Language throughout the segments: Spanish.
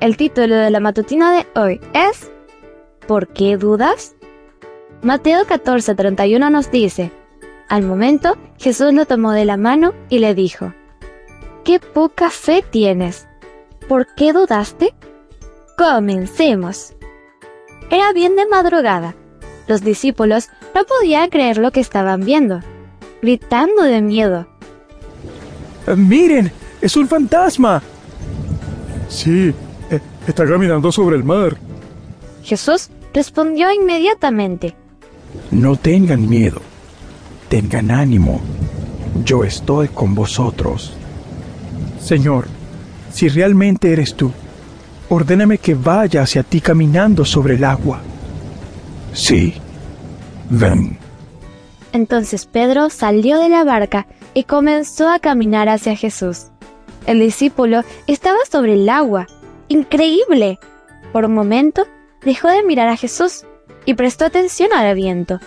El título de la matutina de hoy es ¿Por qué dudas? Mateo 14:31 nos dice, Al momento Jesús lo tomó de la mano y le dijo, ¡Qué poca fe tienes! ¿Por qué dudaste? Comencemos. Era bien de madrugada. Los discípulos no podían creer lo que estaban viendo, gritando de miedo. Eh, ¡Miren! ¡Es un fantasma! Sí, está caminando sobre el mar. Jesús respondió inmediatamente. No tengan miedo, tengan ánimo. Yo estoy con vosotros. Señor, si realmente eres tú, ordéname que vaya hacia ti caminando sobre el agua. Sí, ven. Entonces Pedro salió de la barca y comenzó a caminar hacia Jesús. El discípulo estaba sobre el agua. ¡Increíble! Por un momento dejó de mirar a Jesús y prestó atención al viento.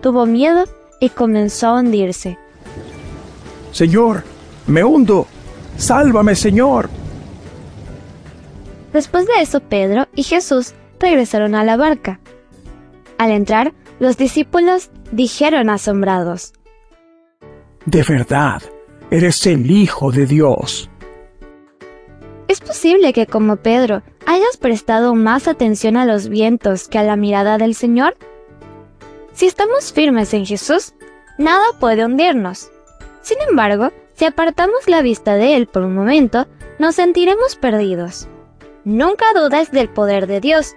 Tuvo miedo y comenzó a hundirse. Señor, me hundo. Sálvame, Señor. Después de eso, Pedro y Jesús regresaron a la barca. Al entrar, los discípulos dijeron asombrados, De verdad, eres el Hijo de Dios. ¿Es posible que como Pedro hayas prestado más atención a los vientos que a la mirada del Señor? Si estamos firmes en Jesús, nada puede hundirnos. Sin embargo, si apartamos la vista de Él por un momento, nos sentiremos perdidos. Nunca dudes del poder de Dios.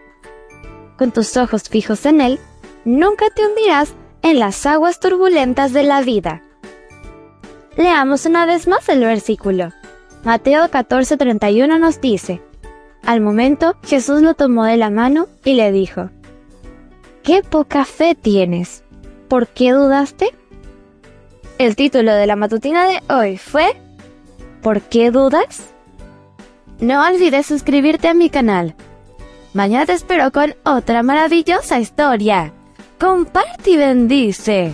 Con tus ojos fijos en Él, nunca te hundirás en las aguas turbulentas de la vida. Leamos una vez más el versículo. Mateo 14:31 nos dice, Al momento Jesús lo tomó de la mano y le dijo, ¡Qué poca fe tienes! ¿Por qué dudaste? El título de la matutina de hoy fue ¿Por qué dudas? No olvides suscribirte a mi canal. Mañana te espero con otra maravillosa historia. Comparte y bendice.